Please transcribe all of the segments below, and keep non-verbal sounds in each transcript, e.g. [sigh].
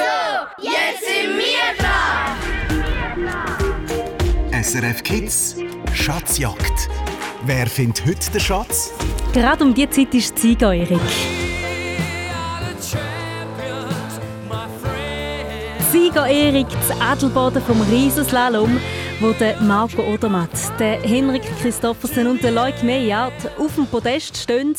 So, jetzt sind wir dran! SRF Kids Schatzjagd. Wer findet heute den Schatz? Gerade um diese Zeit ist Ziga Erik. Sieger Erik, das Adelboden vom Riesenslalom, wo der Marco Odermatt, der Henrik Christoffersen und der Leuk Meyert auf dem Podest stehen.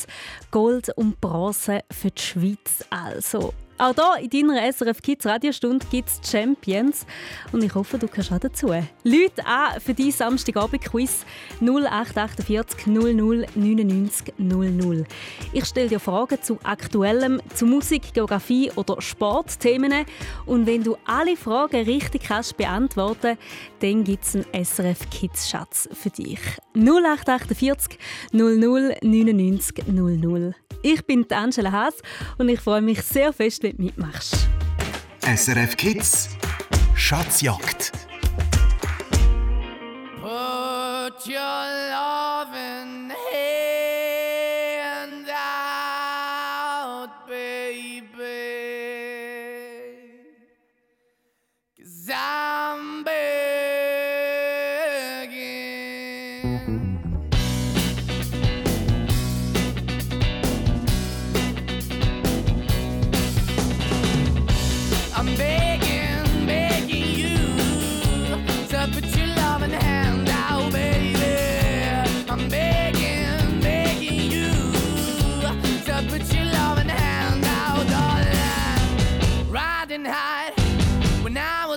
Gold und Bronze für die Schweiz also. Auch hier in deiner SRF Kids Radiostunde gibt es Champions. Und ich hoffe, du gehörst auch dazu. Leute an für dein Samstagabend-Quiz 0848 00 99 00. Ich stelle dir Fragen zu Aktuellem, zu Musik, Geografie oder Sportthemen. Und wenn du alle Fragen richtig kannst beantworten, dann gibt es einen SRF Kids Schatz für dich. 0848 00 99 00. Ich bin Angela Haas und ich freue mich sehr fest, wenn du mitmachst. SRF Kids Schatzjagd. Put your loving hand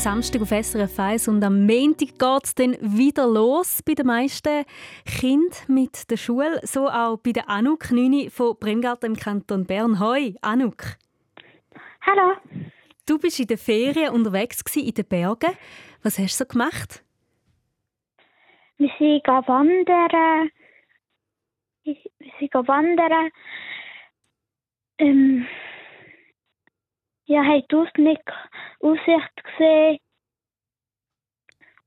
Der Samstag auf SRF 1 und am Montag geht es dann wieder los bei den meisten Kindern mit der Schule. So auch bei der Anuk Nüni von Bremgarten im Kanton Bern. Hoi, Anuk. Hallo. Du bist in den Ferien unterwegs in den Bergen. Was hast du so gemacht? Wir sind wandern. Wir sind wandern. Ähm, Ja, haben die Ausblick, Aussicht gesehen.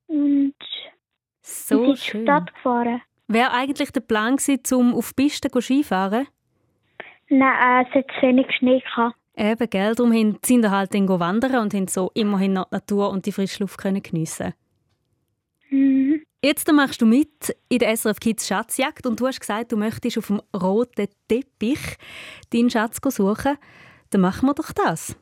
Und So sind in die schön. Stadt gefahren. Wäre eigentlich der Plan gewesen, um auf die Piste zu Skifahren? Nein, äh, es hat zu wenig Schnee gehabt. Eben, gell? Darum sind wir halt dann wandern und haben so immerhin noch die Natur und die frische Luft können geniessen. Mhm. Jetzt machst du mit in der SRF Kids Schatzjagd und du hast gesagt, du möchtest auf dem roten Teppich deinen Schatz suchen. Dann machen wir doch das.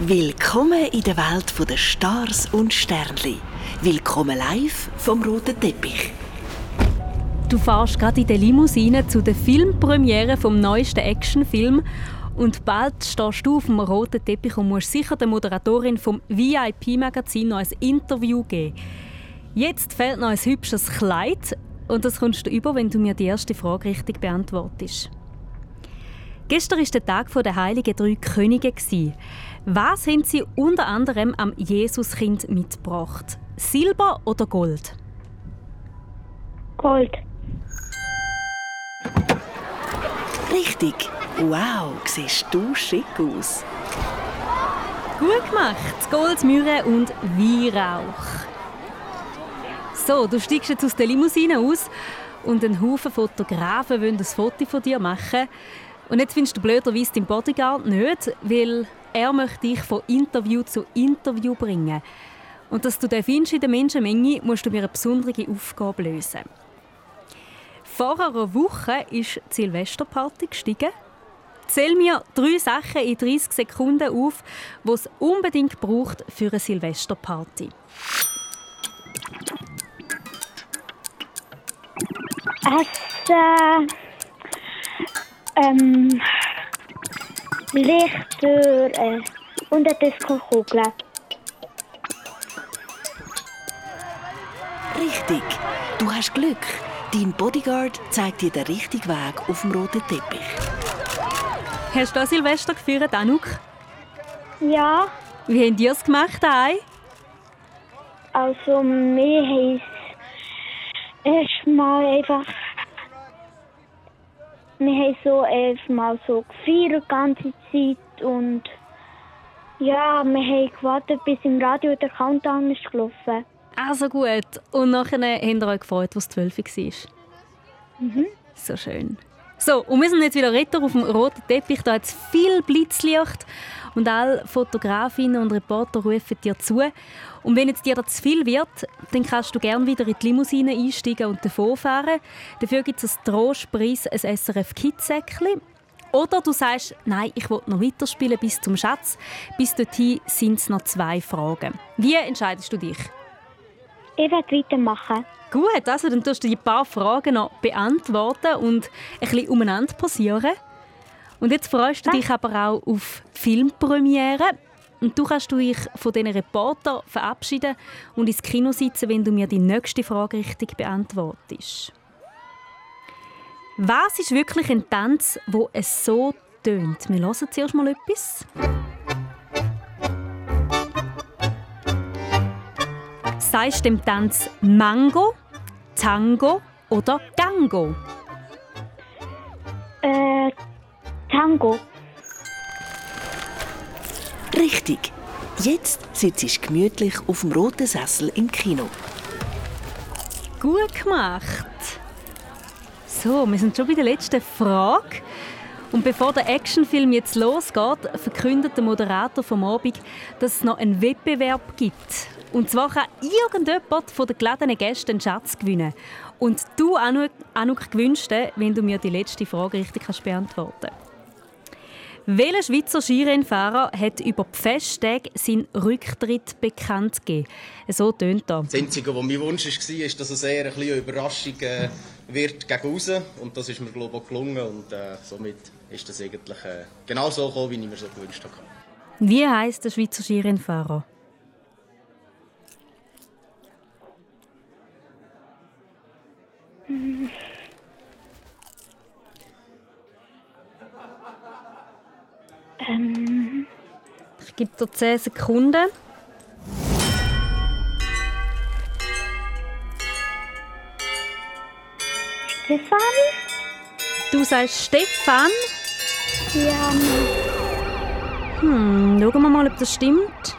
Willkommen in der Welt der Stars und Sternli. Willkommen live vom roten Teppich. Du fährst gerade in der Limousine zu der Filmpremiere vom neuesten Actionfilm und bald stehst du auf dem roten Teppich und musst sicher der Moderatorin vom VIP-Magazin noch ein Interview geben. Jetzt fehlt noch ein hübsches Kleid und das kommst du über, wenn du mir die erste Frage richtig beantwortest. Gestern war der Tag der Heiligen Drei Könige. Was haben sie unter anderem am Jesuskind mitgebracht? Silber oder Gold? Gold. Richtig. Wow, siehst du schick aus. Gut gemacht. Gold, Myrrhe und Weihrauch. So, du steigst jetzt aus der Limousine aus und ein Haufen Fotografen wollen ein Foto von dir machen. Und jetzt findest du blöderweise deinen Bodyguard nicht, weil er möchte dich von Interview zu Interview bringen. Und dass du den findest in der Menschenmenge, musst du mir eine besondere Aufgabe lösen. Vor einer Woche ist die Silvesterparty gestiegen. Zähl mir drei Sachen in 30 Sekunden auf, die es unbedingt braucht für eine Silvesterparty. Essen. Ähm. Lichter. Äh, und eine Disco-Kugel. Richtig. Du hast Glück. Dein Bodyguard zeigt dir den richtigen Weg auf dem roten Teppich. Hast du Silvester gefeiert, Anuk? Ja, Wie haben die es gemacht, Ei? also wir haben erstmal einfach. Wir haben so erstmal so gefeiert die ganze Zeit und ja, wir haben gewartet, bis im Radio der Countdown ist gelaufen. Also gut. Und nachher haben wir euch gefreut, was 12 war. Mhm. So schön. So, und wir sind jetzt wieder retour auf dem roten Teppich. Da hat es viel Blitzlicht und alle Fotografinnen und Reporter rufen dir zu. Und wenn jetzt dir das zu viel wird, dann kannst du gerne wieder in die Limousine einsteigen und davonfahren. Dafür gibt es ein Trostpreis, ein SRF Kids-Säckchen. Oder du sagst, nein, ich will noch weiterspielen bis zum Schatz. Bis dorthin sind es noch zwei Fragen. Wie entscheidest du dich? Ich werde weitermachen. Gut, also dann tust du die paar Fragen noch beantworten und ein bisschen umeinander posieren. Und jetzt freust du dich aber auch auf die Filmpremiere. Und du kannst dich von diesen Reportern verabschieden und ins Kino sitzen, wenn du mir die nächste Frage richtig beantwortest. Was ist wirklich ein Tanz, wo es so tönt? Wir hören zuerst mal etwas. Sagst du dem Tanz Mango, Tango oder Gango? Äh, Tango. Richtig. Jetzt sitzt du gemütlich auf dem roten Sessel im Kino. Gut gemacht. So, wir sind schon bei der letzten Frage. Und bevor der Actionfilm jetzt losgeht, verkündet der Moderator vom Abend, dass es noch einen Wettbewerb gibt. Und zwar kann irgendjemand von den geladenen Gästen einen Schatz gewinnen. Und du, Anuk, Anuk gewünscht, wenn du mir die letzte Frage richtig kannst beantworten Welcher Schweizer Skirennfahrer hat über die Festtage seinen Rücktritt bekannt gegeben? So tönt er. Das Einzige, was mein Wunsch war, ist, dass es eher ein bisschen eine Überraschung äh, wird gegen raus. Und das ist mir, glaube ich, auch gelungen. Und äh, somit ist das eigentlich äh, genau so gekommen, wie ich mir so gewünscht habe. Wie heißt der Schweizer Skirennfahrer? Ähm, Ich gebe dir 10 Sekunden. Stefan? Du sagst Stefan. Ja, Hm, schauen wir mal, ob das stimmt.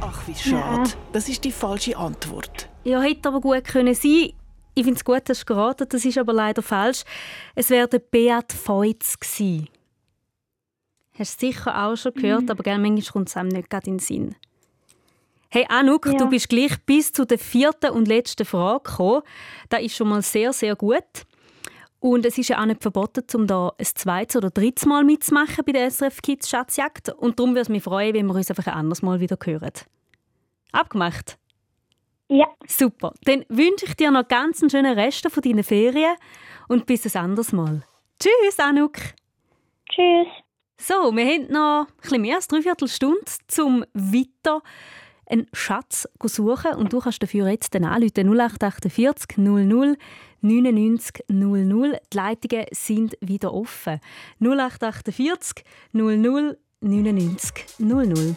Ach, wie schade. Das ist die falsche Antwort. Ja, hätte aber gut können sein. Ich finde es gut, dass du geraten das ist aber leider falsch. Es wäre Beat Feutz gewesen. Hast du sicher auch schon gehört, aber gell, manchmal kommt es einem nicht gerade in den Sinn. Hey Anouk, Ja. du bist gleich bis zu der vierten und letzten Frage gekommen. Das ist schon mal sehr, sehr gut. Und es ist ja auch nicht verboten, um da ein zweites oder drittes Mal mitzumachen bei der SRF Kids Schatzjagd. Und darum würde es mich freuen, wenn wir uns einfach ein anderes Mal wieder hören. Abgemacht? Ja, Super. Dann wünsche ich dir noch ganz einen schönen Rest von deinen Ferien und bis ein anderes Mal. Tschüss, Anouk. tschüss. So, wir haben noch ein bisschen mehr als dreiviertel Stunde, um weiter einen Schatz zu suchen. Und du kannst dafür jetzt dann anrufen 0848 00 99 00. Die Leitungen sind wieder offen. 0848 00 99 00.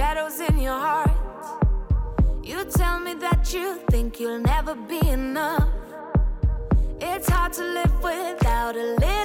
Shadows in your heart. You tell me that you think you'll never be enough. It's hard to live without a little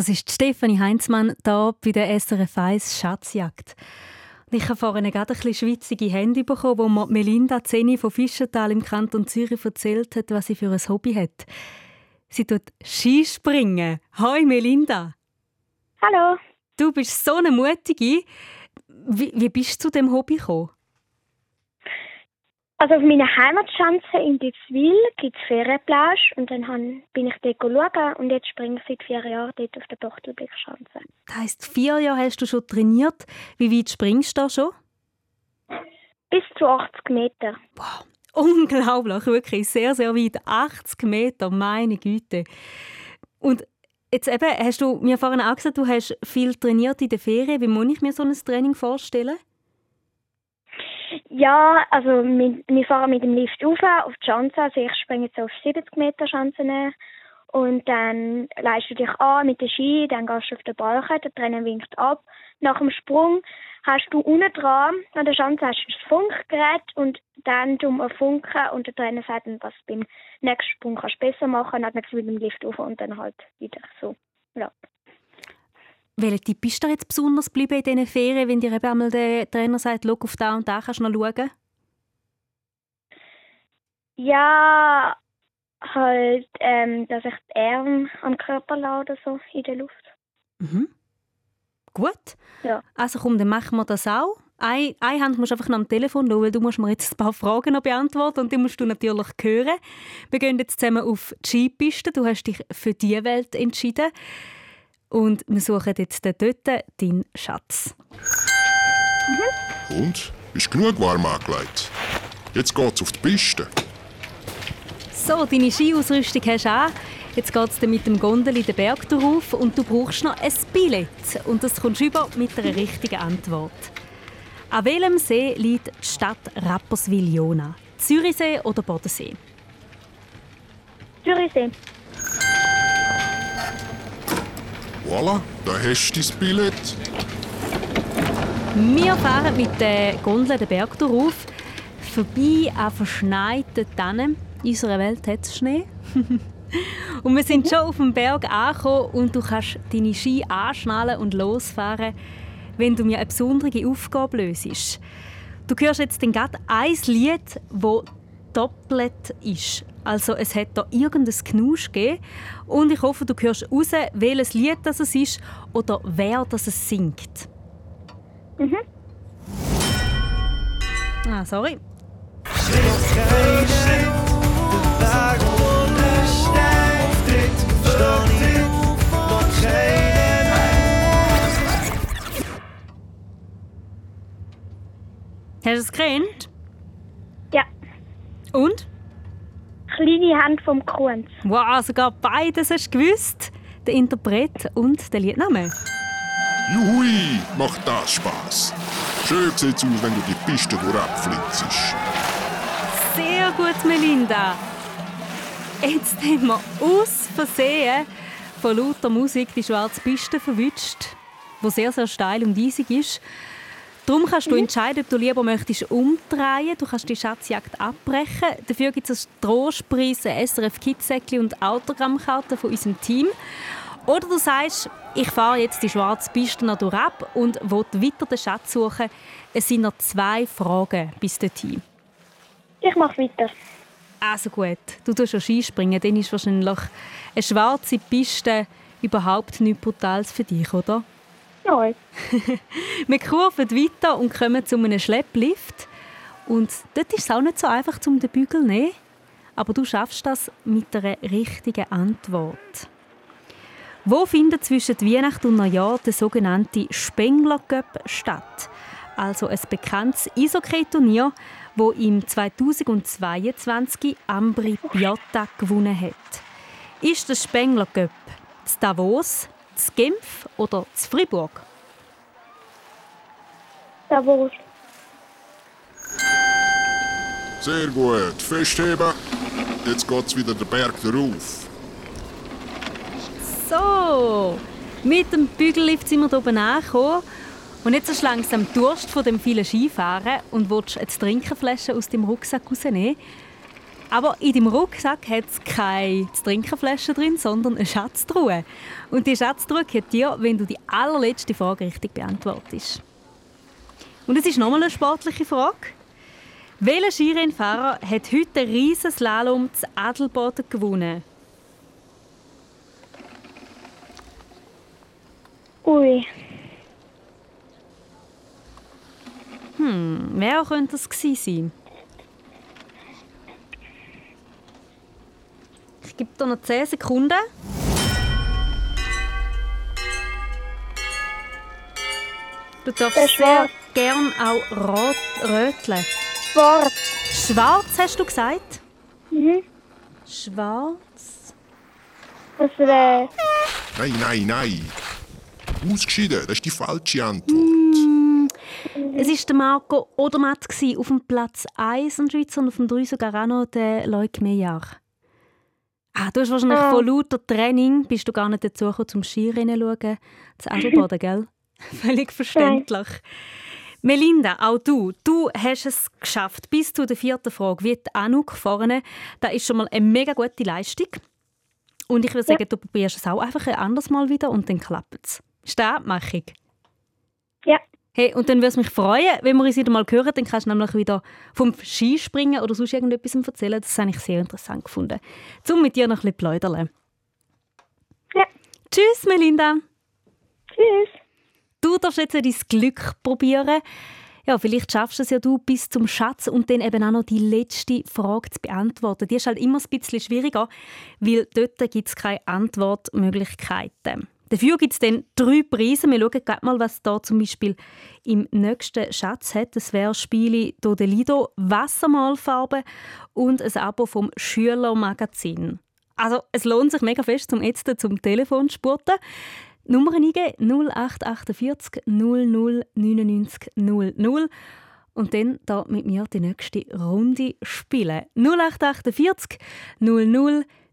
Das ist Stefanie Heinzmann hier bei der SRF 1 Schatzjagd. Ich habe vorhin gerade ein bisschen schwitzige Hände bekommen, wo mir Melinda Zeni von Fischental im Kanton Zürich erzählt hat, was sie für ein Hobby hat. Sie tut Skispringen. Hoi Melinda. Hallo. Du bist so eine Mutige. Wie, wie bist du zu dem Hobby gekommen? Also auf meiner Heimatschanze in Ditzwil gibt es Ferienplage und dann bin ich dort schauen und jetzt springe ich seit vier Jahren dort auf der Tochtelblickschanze. Das heisst, vier Jahre hast du schon trainiert. Wie weit springst du da schon? Bis zu 80 Meter. Wow, [laughs] unglaublich, wirklich sehr, sehr weit. 80 Meter, meine Güte. Und jetzt eben, hast du mir vorhin auch gesagt, du hast viel trainiert in der Ferien. Wie muss ich mir so ein Training vorstellen? Ja, also wir, wir fahren mit dem Lift rauf auf die Schanze. Also ich springe jetzt auf 70 Meter Schanzen und dann leist du dich an mit den Ski, dann gehst du auf den Balken, der Trainer winkt ab. Nach dem Sprung hast du unten dran an der Schanze hast du das Funkgerät und dann um einen Funken und der Trainer sagt dann, was du beim nächsten Sprung kannst besser machen, dann mit dem Lift auf und dann halt wieder so. Ja. Welcher Tipp ist dir jetzt besonders geblieben in diesen Ferien, wenn dir eben einmal der Trainer sagt, schau auf da und da, kannst du noch schauen? Ja, halt, ähm, dass ich die Arme am Körper lade, so in der Luft. Mhm. Gut. Ja. Also komm, dann machen wir das auch. Eine, eine Hand musst du einfach noch am Telefon schauen, weil du musst mir jetzt ein paar Fragen noch beantworten und die musst du natürlich hören. Wir gehen jetzt zusammen auf die Skipiste. Du hast dich für diese Welt entschieden. Und wir suchen jetzt dort deinen Schatz. Und? Ist genug warm angelegt? Jetzt geht's auf die Piste. So, deine Skiausrüstung hast du an. Jetzt geht es mit dem Gondel den Berg drauf und du brauchst noch ein Billett. Und das kommst du über mit einer richtigen Antwort. An welchem See liegt die Stadt Rapperswil-Jona? Zürichsee oder Bodensee? Zürichsee. Voilà, da hast du dein Billett. Wir fahren mit der Gondel den Berg drauf, vorbei an verschneiten Tannen. In unserer Welt hat es Schnee. [laughs] und wir sind schon auf dem Berg angekommen und du kannst deine Ski anschnallen und losfahren, wenn du mir eine besondere Aufgabe löst. Du hörst jetzt dann gerade ein Lied, das doppelt ist. Also es hat da irgendein Knusch gegeben und ich hoffe, du hörst raus, welches Lied das es ist oder wer das es singt. Mhm. Ah, sorry. Hast du es gekannt? Ja. Und? Kleine Hand vom Kunz. Wow, sogar beides hast du gewusst. Der Interpret und der Liedname. Juhui, macht das Spaß. Schön sieht's aus, wenn du die Piste durchflitzt. Sehr gut, Melinda. Jetzt haben wir aus Versehen von lauter Musik die schwarze Piste verwünscht, die sehr, sehr steil und eisig ist. Darum kannst du entscheiden, ob du lieber möchtest umdrehen. Du kannst die Schatzjagd abbrechen. Dafür gibt es einen Trostpreis, ein SRF Kidssäckli und Autogrammkarten von unserem Team. Oder du sagst, ich fahre jetzt die schwarze Piste noch durch ab und will weiter den Schatz suchen. Es sind noch zwei Fragen bis dorthin. Ich mache weiter. Also gut, du tust schon Skispringen, dann ist wahrscheinlich eine schwarze Piste überhaupt nichts Brutales für dich, oder? Nein. [laughs] Wir kurven weiter und kommen zu einem Schlepplift. Und dort ist es auch nicht so einfach, um den Bügel zu nehmen. Aber du schaffst das mit einer richtigen Antwort. Wo findet zwischen Weihnachten und Neujahr der sogenannte Spengler Cup statt? Also ein bekanntes Eishockey-Turnier, wo im 2022 Ambri Piotta gewonnen hat. Ist der Spengler Cup zu Davos, zu Genf oder zu Fribourg? Davos. Sehr gut, festheben. Jetzt geht's wieder den Berg rauf. So, mit dem Bügellift sind wir hier oben angekommen. Und jetzt hast du langsam Durst von dem vielen Skifahren und willst eine Trinkenflasche aus dem Rucksack rausnehmen. Aber in deinem Rucksack hat es keine Trinkenflasche drin, sondern eine Schatztruhe. Und die Schatztruhe gehört dir, wenn du die allerletzte Frage richtig beantwortest. Und es ist nochmal eine sportliche Frage. Welcher Skirennfahrer hat heute den Riesenslalom zu Adelboden gewonnen? Ui, Hm, wer könnte das gewesen sein? Gebe dir noch 10 Sekunden. Du darfst sehr Schwarz. gern auch rot, röteln. Sport. Schwarz hast du gesagt? Mhm. Schwarz. Das wäre Nein, nein, nein. Ausgeschieden, das ist die falsche Antwort. Es war der Marco Odermatt auf dem Platz 1 in der Schweiz und auf dem 3 sogar auch noch der Leuk Meyer. Ah, du hast wahrscheinlich Ah. von lauter Training bist du gar nicht dazu gekommen, zum Skirennen zu schauen. Zu Adelboden, [laughs] gell? [laughs] Völlig verständlich. Melinda, auch du, du hast es geschafft bis zu der vierten Frage, wie die Anuk vorne. Das ist schon mal eine mega gute Leistung. Und ich würde sagen, du probierst es auch einfach ein anderes Mal wieder und dann klappt es. Ist das? Ja. Hey, und dann würde es mich freuen, wenn wir uns wieder mal hören. Dann kannst du nämlich wieder vom Skispringen oder sonst irgendetwas erzählen. Das habe ich sehr interessant gefunden. Zum mit dir noch ein bisschen plaudern. Ja. Tschüss, Melinda. Tschüss. Du darfst jetzt dein Glück probieren. Ja, vielleicht schaffst du es ja du bis zum Schatz und dann eben auch noch die letzte Frage zu beantworten. Die ist halt immer ein bisschen schwieriger, weil dort gibt es keine Antwortmöglichkeiten. Dafür gibt es dann drei Preise. Wir schauen gerade mal, was da zum Beispiel im nächsten Schatz hat. Das wäre Spiele Dodelido, Wassermalfarbe und ein Abo vom Schülermagazin. Also es lohnt sich mega fest, zum jetzt zum Telefon zu spurten. Nummer eingeben 0848 00 99 00 und dann da mit mir die nächste Runde spielen. 0848 00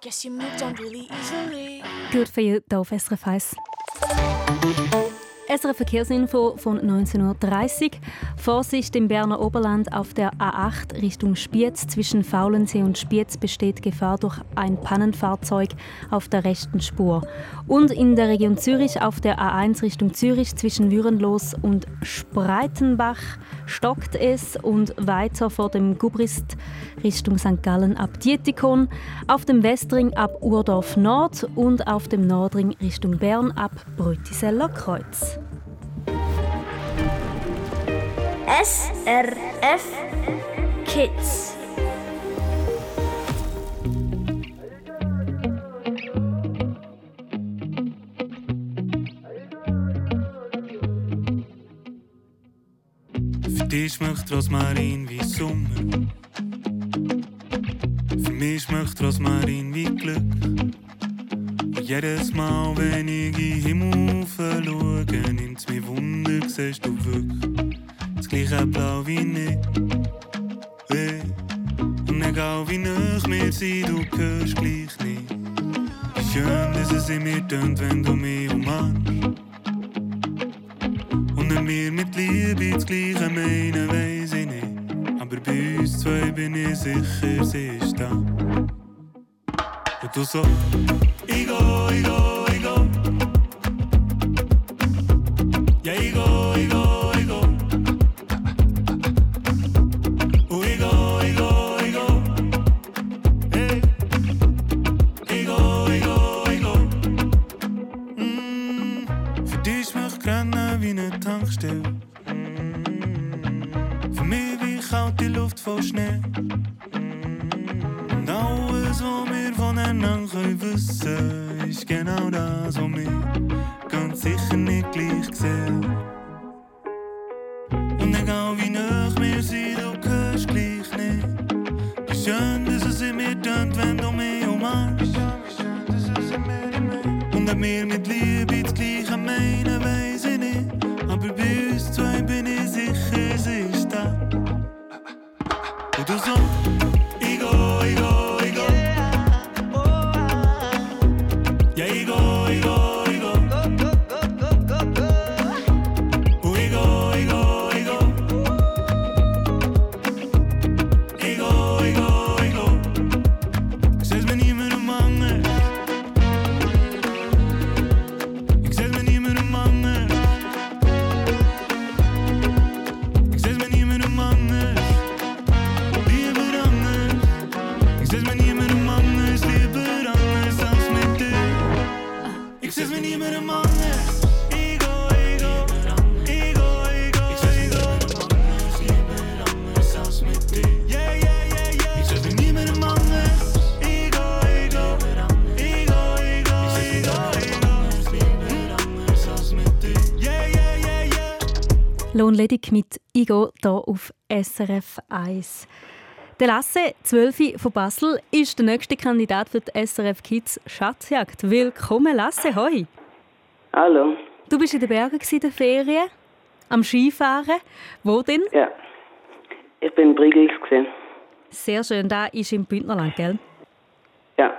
Guess you moved on really easily. Gut für you hier auf SRF 1. SRF Verkehrsinfo von 19.30 Uhr. Vorsicht im Berner Oberland auf der A8 Richtung Spiez. Zwischen Faulensee und Spiez besteht Gefahr durch ein Pannenfahrzeug auf der rechten Spur. Und in der Region Zürich auf der A1 Richtung Zürich zwischen Würenlos und Spreitenbach stockt es und weiter vor dem Gubrist Richtung St. Gallen ab Dietikon, auf dem Westring ab Urdorf Nord und auf dem Nordring Richtung Bern ab Brütiseller Kreuz. SRF Kids. Für dich schmeckt Rosmarin wie Sommer. Für mich schmeckt Rosmarin wie Glück. Und jedes Mal, wenn ich in den Himmel schaue, nimmt's mir Wunder, siehst du wirklich gleiche Blau wie nicht. Hey. Und egal wie nah wir sind, du hörst gleich nicht. Schön, dass es in mir tönt, wenn du mich umarmst. Und wenn wir mit Liebe das Gleiche meinen, weiss ich nicht. Aber bei uns zwei bin ich sicher, sie ist da. Und du so, ich go, ich go. Lohnledig mit Igo hier auf SRF 1. Der Lasse, 12 von Basel, ist der nächste Kandidat für die SRF Kids Schatzjagd. Willkommen, Lasse, hoi! Hallo. Du bist in den Bergen in der Ferien, am Skifahren. Wo denn? Ja. Ich bin in gesehen. Sehr schön, da ist im Bündnerland, gell? Ja.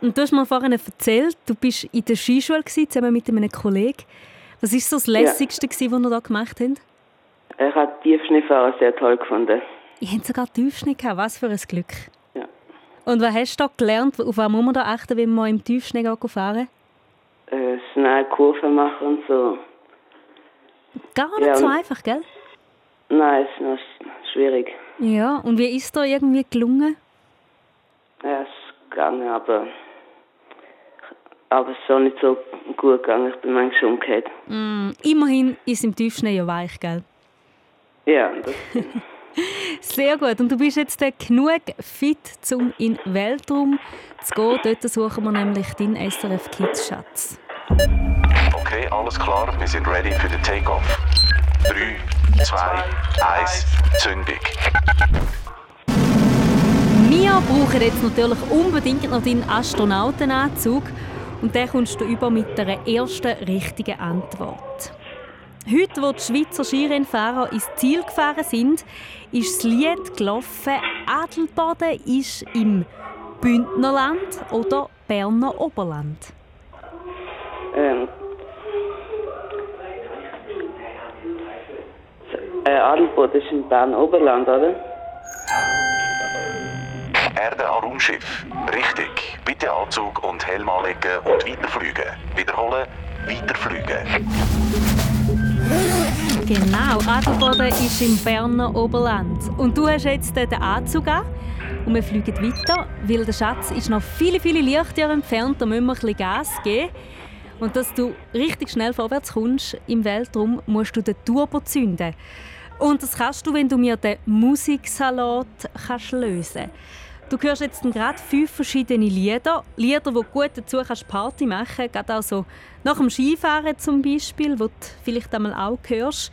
Und du hast mir vorhin erzählt, du bist in der Skischule gewesen, zusammen mit einem Kollegen. Was war so das Lässigste, ja. was ihr da gemacht habt? Ich habe Tiefschneefahren sehr toll gefunden. Ihr habt sogar Tiefschnee gehabt, was für ein Glück. Ja. Und was hast du da gelernt? Auf was muss man da achten, wenn man im Tiefschnee fahren Äh, schnell Kurven machen und so. Gar nicht Ja, so einfach, gell? Nein, ist noch sch- schwierig. Ja, und wie ist da irgendwie gelungen? Ja, es ist gegangen, aber, aber es ist auch nicht so gut gegangen. Ich bin manchmal umgekehrt. Mm, immerhin ist im Tiefschnee ja weich, gell? Ja, das, [laughs] Sehr gut. Und du bist jetzt genug fit, um in den Weltraum zu gehen. Dort suchen wir nämlich deinen SRF Kids Schatz. Okay, alles klar, wir sind ready für den Takeoff. 3, 2, 1, Zündung. Wir brauchen jetzt natürlich unbedingt noch deinen Astronautenanzug. Und den kommst du über mit der ersten richtigen Antwort. Heute, wo die Schweizer Skirennfahrer ins Ziel gefahren sind, ist das Lied gelaufen. Adelboden ist im Bündnerland oder Berner Oberland? Ähm, äh, Adelboden ist im Bern Oberland, oder? Erde an Raumschiff. Richtig. Bitte Anzug und Helm anlegen und weiterfliegen. Wiederholen, weiterfliegen. Genau, Adelboden ist im Berner Oberland. Und du hast jetzt den Anzug an und wir fliegen weiter, weil der Schatz ist noch viele, viele Lichtjahre entfernt. Da müssen wir ein bisschen Gas geben. Und dass du richtig schnell vorwärts kommst im Weltraum, musst du den Turbo zünden. Und das kannst du, wenn du mir den Musiksalat kannst lösen Du hörst jetzt gerade fünf verschiedene Lieder. Lieder, die gut dazu kannst Party machen kannst. Gerade auch so nach dem Skifahren zum Beispiel, wo du vielleicht einmal auch hörst.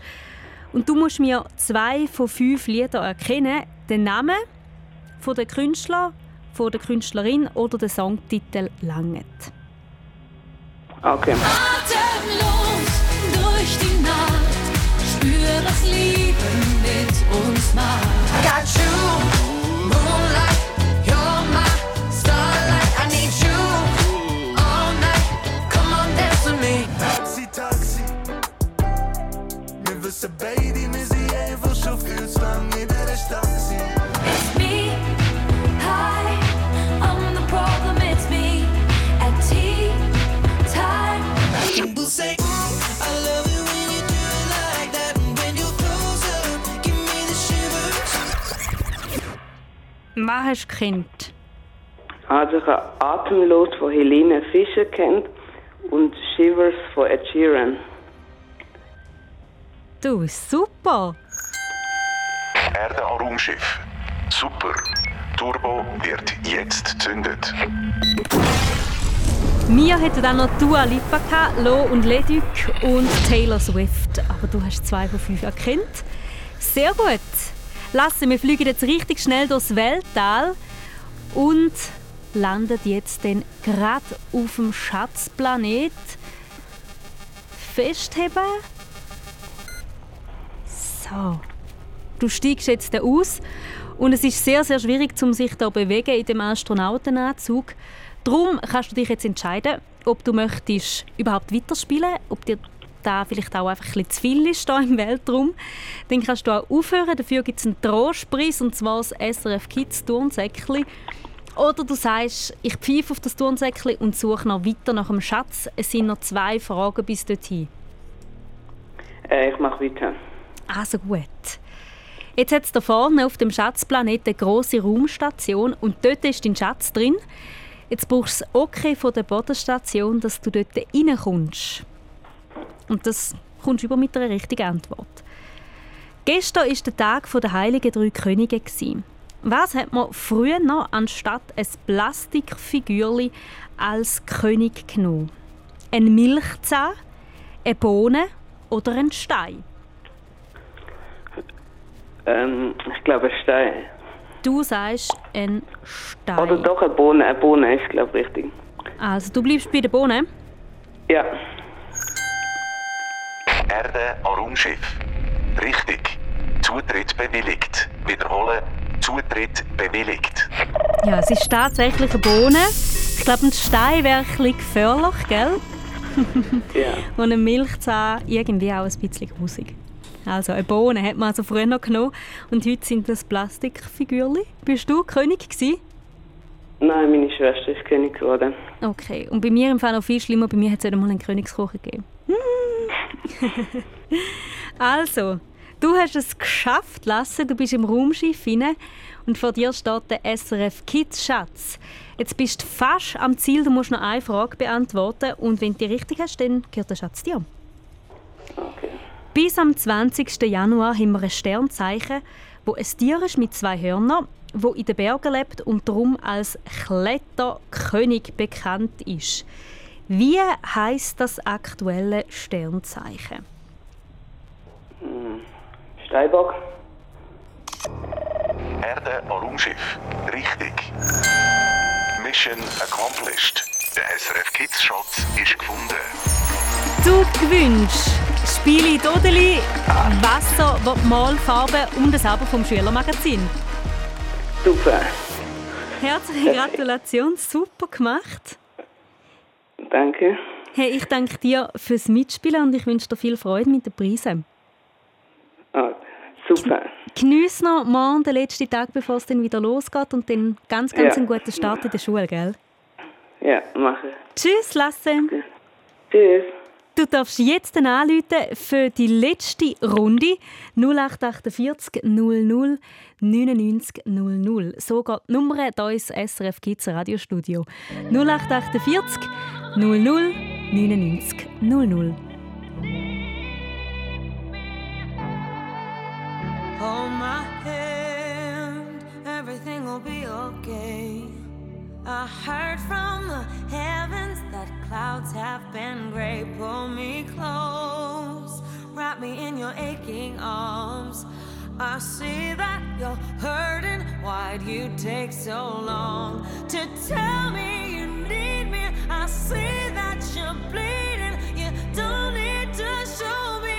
Und du musst mir zwei von fünf Liedern erkennen. Den Namen von der Künstler, von der Künstlerin oder den Songtitel langet. Okay. Atemlos durch die Nacht, spür, was Liebe mit uns macht. I got you, Wir wissen beide, wir sind einfach schon viel zu lang in dieser Stadt gewesen. It's me, hi, I'm the problem. It's me at tea time. People say, "Mm, I love it when you do it like that. And when you're closer, give me the shivers. Was hast du gekannt? Also ich habe Atemlos von Helene Fischer kennt und Shivers von Ed Sheeran. Du, super! Erde an Raumschiff. Super. Turbo wird jetzt gezündet. Mia hätte dann noch Dua Lipa Lo und Leduc und Taylor Swift. Aber du hast zwei von fünf erkannt. Sehr gut. Lasse, wir fliegen jetzt richtig schnell durchs Weltall und landen jetzt dann gerade auf dem Schatzplanet. Festheben. So. Du steigst jetzt aus und es ist sehr, sehr schwierig, um sich da bewegen in dem Astronautenanzug. Darum kannst du dich jetzt entscheiden, ob du möchtest überhaupt weiterspielen, ob dir da vielleicht auch einfach ein zu viel ist da im Weltraum. Dann kannst du auch aufhören. Dafür gibt es einen Trostpreis, und zwar das SRF Kids Turnsäckchen. Oder du sagst, ich pfeife auf das Turnsäckchen und suche noch weiter nach dem Schatz. Es sind noch zwei Fragen bis dorthin. Äh, ich mache weiter. Also gut. Jetzt hat es da vorne auf dem Schatzplanet eine grosse Raumstation und dort ist dein Schatz drin. Jetzt brauchst du das Okay von der Bodenstation, dass du dort reinkommst. Und das kommst du über mit einer richtigen Antwort. Gestern war der Tag der Heiligen Drei Könige. Was hat man früher noch anstatt ein Plastikfigürli als König genommen? Ein Milchzahn, eine Bohne oder ein Stein? Ähm, ich glaube, ein Stein. Du sagst ein Stein. Oder doch eine Bohne. Eine Bohne ist, glaube ich, richtig. Also du bleibst bei der Bohne? Ja. Erde an Raumschiff. Richtig. Zutritt bewilligt. Wiederholen. Zutritt bewilligt. Ja, es ist tatsächlich eine Bohne. Ich glaube, ein Stein wäre ein bisschen gefährlich, gell? Ja. [laughs] Und ein Milchzahn irgendwie auch ein bisschen grusig. Also eine Bohne hat man also früher noch genommen und heute sind das Plastikfigürchen. Bist du König gewesen? Nein, meine Schwester ist König geworden. Okay, und bei mir im Fall noch viel schlimmer, bei mir hat es nicht einmal einen Königskochen gegeben. [laughs] also, du hast es geschafft, Lasse, du bist im Raumschiff hinein und vor dir steht der SRF Kids Schatz. Jetzt bist du fast am Ziel, du musst noch eine Frage beantworten und wenn du die richtig hast, dann gehört der Schatz dir. Bis am 20. Januar haben wir ein Sternzeichen, wo ein Tier ist mit zwei Hörnern, wo in den Bergen lebt und darum als Kletterkönig bekannt ist. Wie heißt das aktuelle Sternzeichen? Steinbock. Erde an Raumschiff. Richtig. Mission accomplished. Der SRF Kids Schatz ist gefunden. Du gewünscht Spiele Dodeli, Wasser, Malfarben und das Abo vom Schülermagazin. Super. Herzliche [laughs] Gratulation, super gemacht. Danke. Hey, ich danke dir fürs Mitspielen und ich wünsche dir viel Freude mit den Preisen. Ah, super. Geniess noch morgen den letzten Tag, bevor es dann wieder losgeht und dann ganz, ganz Ja. einen guten Start in der Schule, gell? Ja, mache. Tschüss, Lasse. Tschüss. Du darfst jetzt anrufen für die letzte Runde 0848 00 99 00. So geht die Nummer ins SRF Kids Radiostudio. 0848 00 99 00. Hold my hand, everything will be okay. I heard from the heavens that clouds have been gray. Pull me close, wrap me in your aching arms. I see that you're hurting. Why'd you take so long to tell me you need me? I see that you're bleeding. You don't need to show me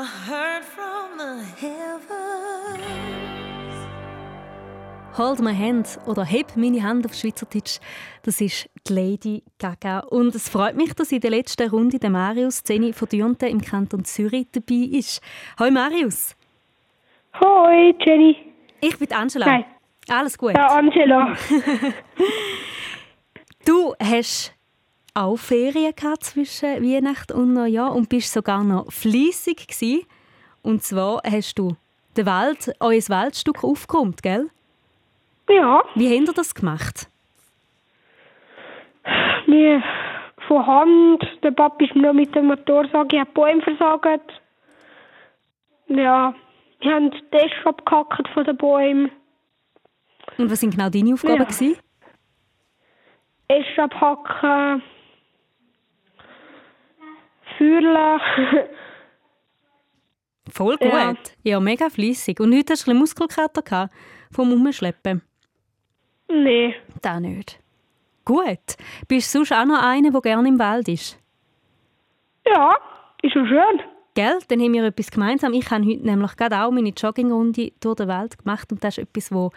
I heard from the heavens. Hold my hand oder heb meine Hand auf Schweizerdeutsch. Das ist die Lady Gaga. Und es freut mich, dass in der letzten Runde der Marius Zeni von Dürnte im Kanton Zürich dabei ist. Hoi Marius. Hoi Jenny. Ich bin Angela. Hi. Alles gut. Ja, Angela. [laughs] [laughs] du hast auch Ferien gehabt zwischen Weihnachten und Neujahr und bist sogar noch fleissig gsi. Und zwar hast du den Wald, euer Waldstück aufgeräumt, gell? Ja. Wie habt ihr das gemacht? Wir von Hand, der Papa ist noch mit dem Motorsäge, hat Bäume versagt. Ja, wir haben den Tisch abgehackt von den Bäumen. Und was sind genau deine Aufgaben? Ja. gewesen? Esch abhacken, Fühlen. Voll gut. Ja. Ja, mega flüssig. Und heute hast du ein Muskelkater gehabt vom Umschleppen? Nee. Da nicht. Gut. Bist du sonst auch noch einer, der gerne im Wald ist? Ja, ist schon schön. Gell? Dann haben wir etwas gemeinsam. Ich habe heute nämlich gerade auch meine Joggingrunde durch den Wald gemacht und das ist etwas, wo,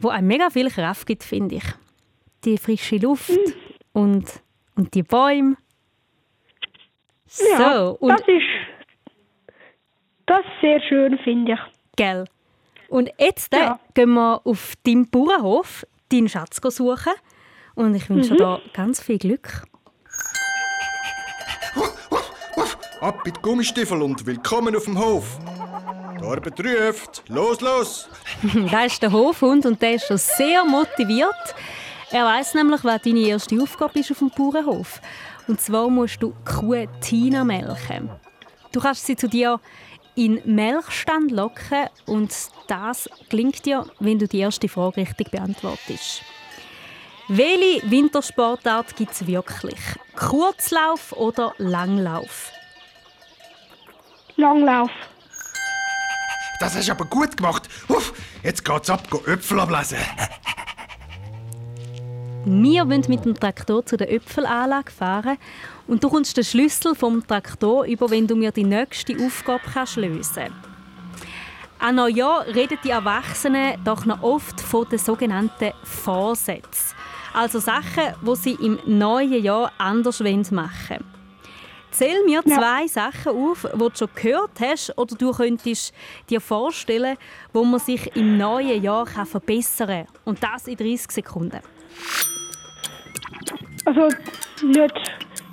wo einem mega viel Kraft gibt, finde ich. Die frische Luft und, und die Bäume. Ja, so, und das ist das ist sehr schön, finde ich. Gell. Und jetzt äh, Ja. gehen wir auf deinen Bauernhof, deinen Schatz suchen. Und ich wünsche Mhm. dir ganz viel Glück. Ab mit Gummistiefel und willkommen auf dem Hof. Die Arbeit ruft. Los, los! [laughs] da ist der Hofhund und der ist schon sehr motiviert. Er weiß nämlich, was deine erste Aufgabe ist auf dem Bauernhof. Und zwar musst du die Kuh Tina melken. Du kannst sie zu dir in den Melkstand locken und das gelingt dir, wenn du die erste Frage richtig beantwortest. Welche Wintersportart gibt es wirklich? Kurzlauf oder Langlauf? Langlauf. Das hast du aber gut gemacht. Uff, jetzt geht's ab, go Äpfel ablesen. Wir wollen mit dem Traktor zu der Äpfelanlage fahren und du kommst den Schlüssel vom Traktor über, wenn du mir die nächste Aufgabe kannst lösen An Neujahr reden die Erwachsenen doch noch oft von den sogenannten Vorsätzen. Also Sachen, die sie im neuen Jahr anders machen wollen. Zähl mir zwei Sachen auf, die du schon gehört hast oder du könntest dir vorstellen, wo man sich im neuen Jahr verbessern kann. Und das in 30 Sekunden. Also nicht,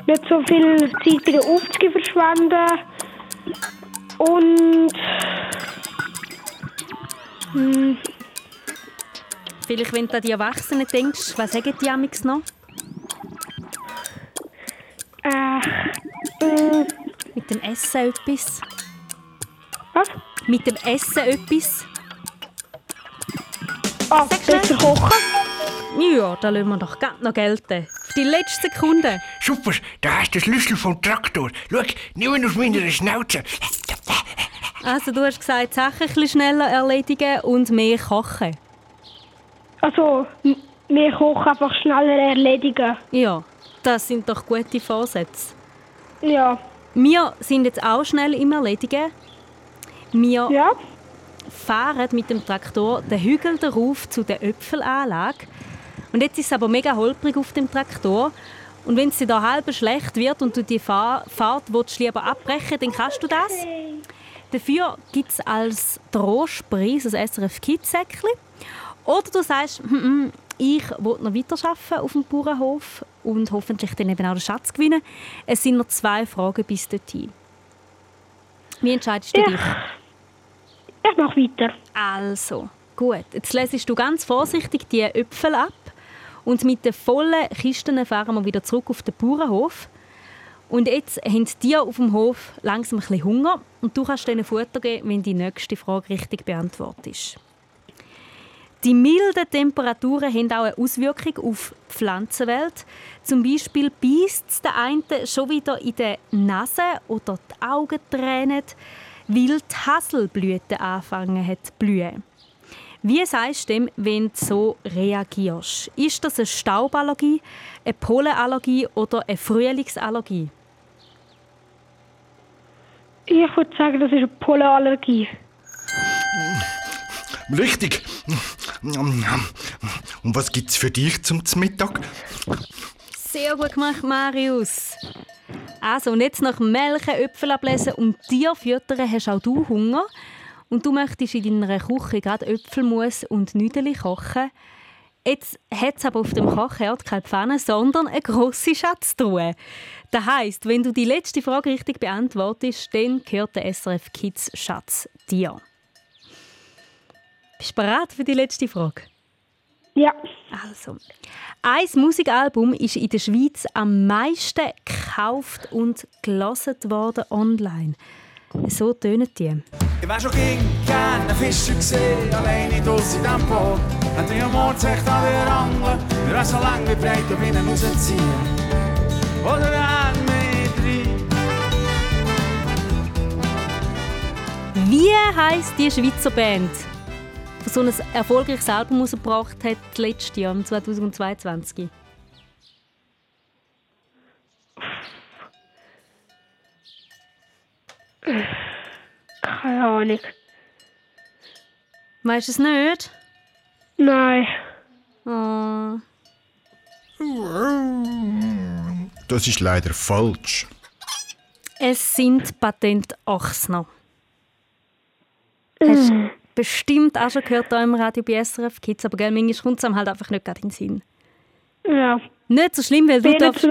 nicht so viel Zeit bei der Aufzüge verschwenden. Und. Hm, Vielleicht, wenn du an die Erwachsenen denkst, was sagen die amigs noch? äh, äh, Mit dem Essen etwas? Was? Mit dem Essen etwas? ah, besser kochen. Ja, da lassen wir doch gerade noch gelten. Auf die letzte Sekunde. Super, da hast du den Schlüssel vom Traktor. Schau, nimm ihn aus meiner Schnauze. Also du hast gesagt, Sachen ein bisschen schneller erledigen und mehr kochen. Also, m- wir kochen einfach schneller erledigen. Ja, das sind doch gute Vorsätze. Ja. Wir sind jetzt auch schnell im Erledigen. Wir fahren mit dem Traktor den Hügel darauf zu der Äpfelanlage. Und jetzt ist es aber mega holprig auf dem Traktor. Und wenn es dir da halb schlecht wird und du die Fahr Fahrt willst, lieber abbrechen dann kannst du das. Dafür gibt es als Trostpreis ein SRF Kids-Säckchen. Oder du sagst, «Hm, hm, ich will noch weiterarbeiten auf dem Bauernhof und hoffentlich dann eben auch den Schatz gewinnen. Es sind noch zwei Fragen bis dorthin. Wie entscheidest du dich? Ich mache weiter. Also, gut. Jetzt lesest du ganz vorsichtig die Äpfel ab und mit den vollen Kisten fahren wir wieder zurück auf den Bauernhof. Und jetzt haben die auf dem Hof langsam ein bisschen Hunger und du kannst ihnen Futter geben, wenn die nächste Frage richtig beantwortet Die milden Temperaturen haben auch eine Auswirkung auf die Pflanzenwelt. Zum Beispiel beißt es den einen schon wieder in die Nase oder die Augen tränen, weil die Haselblüte anfangen hat zu blühen. Wie sagst du dem, wenn du so reagierst? Ist das eine Stauballergie, eine Pollenallergie oder eine Frühlingsallergie? Ich würde sagen, das ist eine Pollenallergie. Richtig. Und was gibt's für dich zum Mittag? Sehr gut gemacht, Marius. Also, und jetzt nach Melken, Äpfel ablesen und Tier füttern hast auch du Hunger. Und du möchtest in deiner Küche gerade Äpfelmus und Nüdeli kochen. Jetzt hat es aber auf dem Kochherd keine Pfanne, sondern eine grosse Schatztruhe. Das heisst, wenn du die letzte Frage richtig beantwortest, dann gehört der SRF Kids Schatz dir. Bist du bereit für die letzte Frage? Ja. Also, ein Musikalbum ist in der Schweiz am meisten gekauft und gelesen worden online. So tönen die. Ich wär schon ging gern einen Fischer gesehen, alleine draussen in diesem Boot. Hätte ich am Mordsecht an der Angel, wir wären so lang wie breit auf ihnen rausziehen. Oder ein Wie heisst die Schweizer Band, die so ein erfolgreiches Album herausgebracht hat, letztes Jahr, 2022? Keine Ahnung. Weißt du es nicht? Nein. Oh. Das ist leider falsch. Es sind Patent Ochsner. Hast du bestimmt auch schon gehört hier im Radio bei SRF Kids, aber gell, manchmal kommt es halt einfach nicht gerade in den Sinn. Ja. Nicht so schlimm, weil du darfst...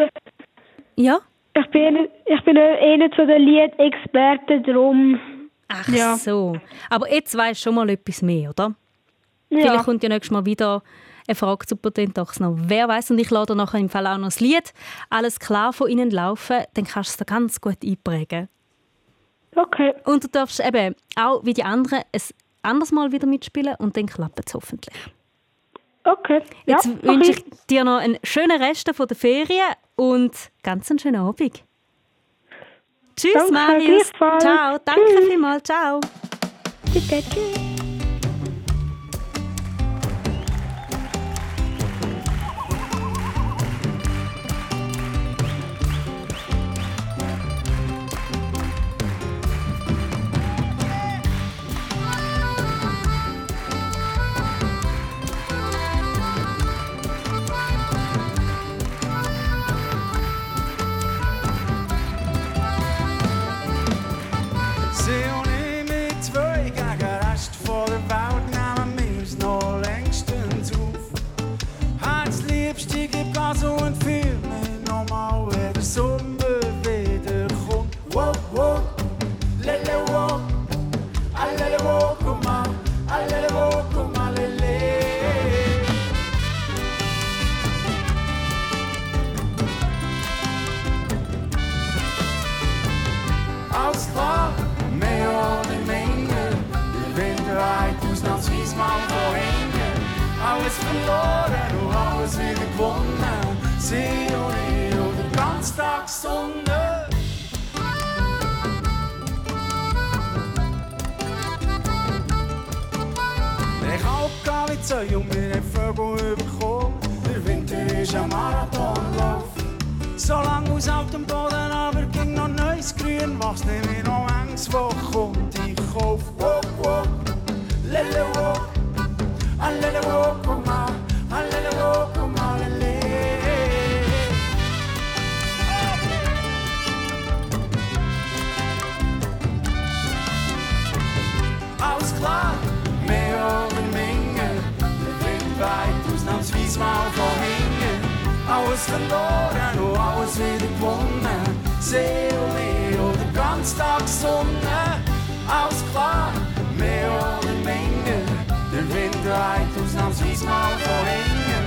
Ja? Ich bin, ich bin eh nicht so der Liedexperte, drum. Ach ja. so. Aber jetzt weisst du schon mal etwas mehr, oder? Ja. Vielleicht kommt ja nächstes Mal wieder eine Frage zu Patent Ochsner. Wer weiß und ich lade nachher im Fall auch noch das Lied «Alles klar» von ihnen laufen, dann kannst du es dir ganz gut einprägen. Okay. Und du darfst eben auch wie die anderen ein anderes Mal wieder mitspielen und dann klappt es hoffentlich. Okay. Jetzt ja, wünsche ich dir noch einen schönen Rest von der Ferien und ganz einen schönen Abend. Tschüss, Danke, Marius. Ciao. Danke vielmals. Ciao. Bitte, tschüss. Ich und den ganzen Tag Sonne. Ich hab wie Zeug und mir den Vögel überkommen. Der Winter ist ein Marathonlauf. So lang aus altem Boden, aber ging noch neues Grün. Mach's nicht mehr noch Angst, wo kommt ich kauf. Verloren und alles wieder gewonnen. See und Meer oder ganz Tag Sonne. Alles klar, mehr oder minder. Der Wind weit ausnahmsweise mal von hinten.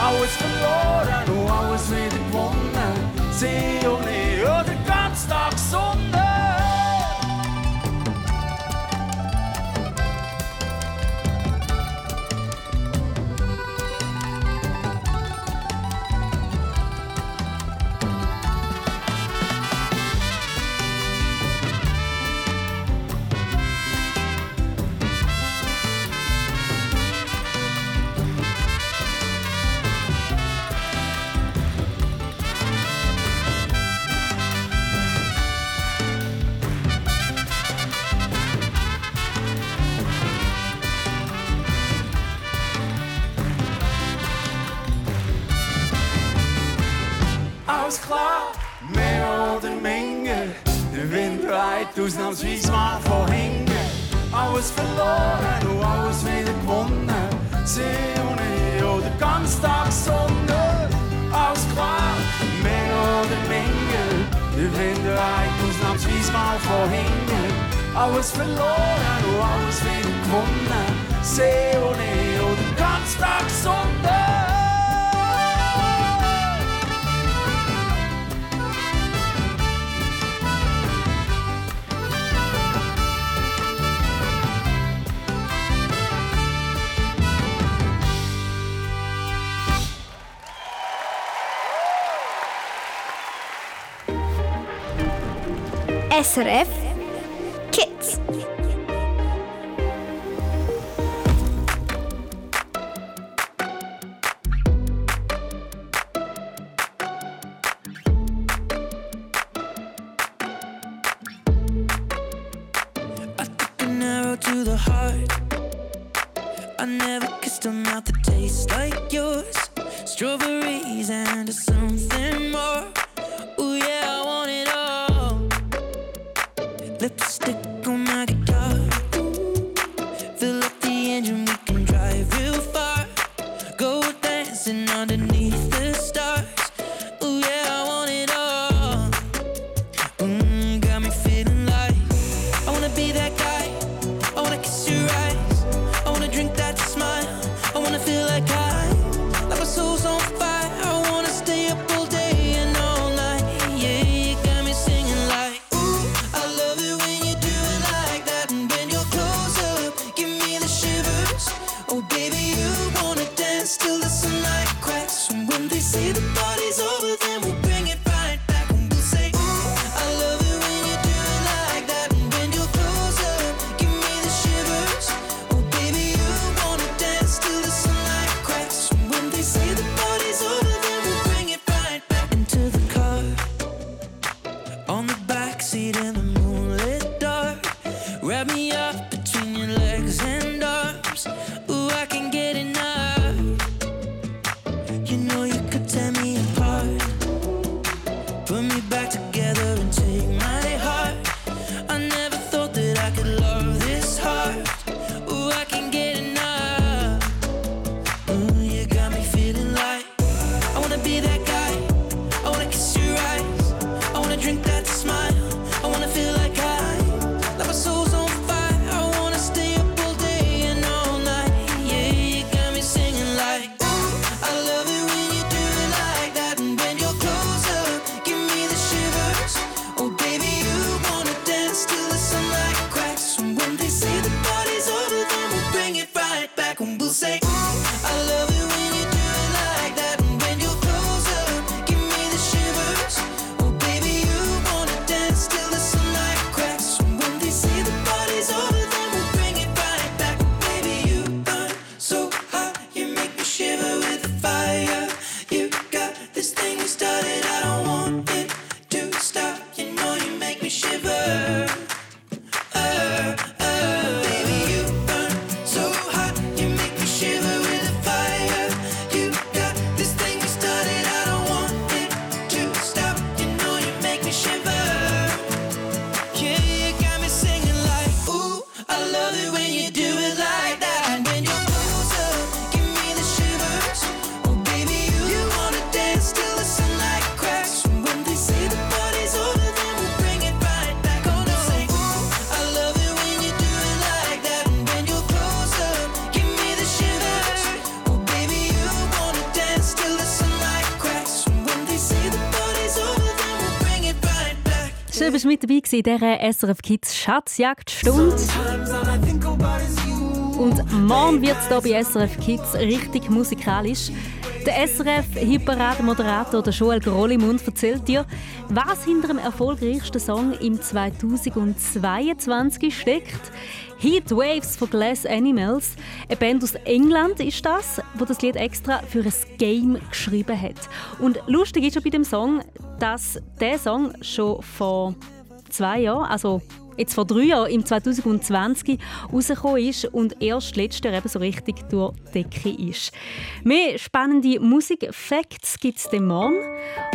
Alles verloren und alles wieder gewonnen. See und Meer oder ganz Tag Sonne. Weit ausnahmsweise mal von hinten. Alles verloren und alles wieder gewonnen. See und ich oder ganz Tag Sonne. Alles klar, mehr oder minder. Der Wind weit ausnahmsweise mal von hinten. Alles verloren und alles wieder gewonnen. See und ich oder ganz Tag Sonne. SRF Kids. bist mit dabei in dieser SRF Kids Schatzjagdstunde. Und morgen wird es hier bei SRF Kids richtig musikalisch. Der SRF-Hipparade-Moderator Joel Grollimund erzählt dir, was hinter dem erfolgreichsten Song im 2022 steckt. Heat Waves von Glass Animals. Eine Band aus England ist das, wo das Lied extra für ein Game geschrieben hat. Und lustig ist schon bei dem Song, dass der Song schon vor zwei Jahren, also jetzt vor drei Jahren, im 2020 rausgekommen ist und erst letztes Jahr so richtig durch die Decke ist. Mehr spannende Musik-Facts gibt es morgen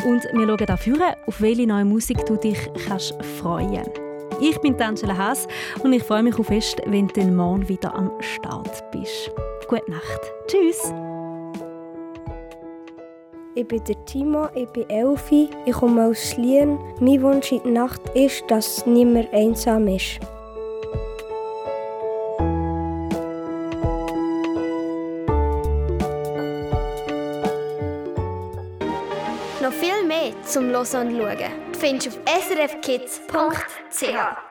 und wir schauen dafür, auf welche neue Musik du dich kannst freuen kannst. Ich bin Angela Haas und ich freue mich auf fest, wenn du morgen wieder am Start bist. Gute Nacht. Tschüss. Ich bin der Timo, ich bin Elfi, ich komme aus Lien. Mein Wunsch in der Nacht ist, dass niemand einsam ist. zum Los und Schauen. Du findest auf srfkids.ch.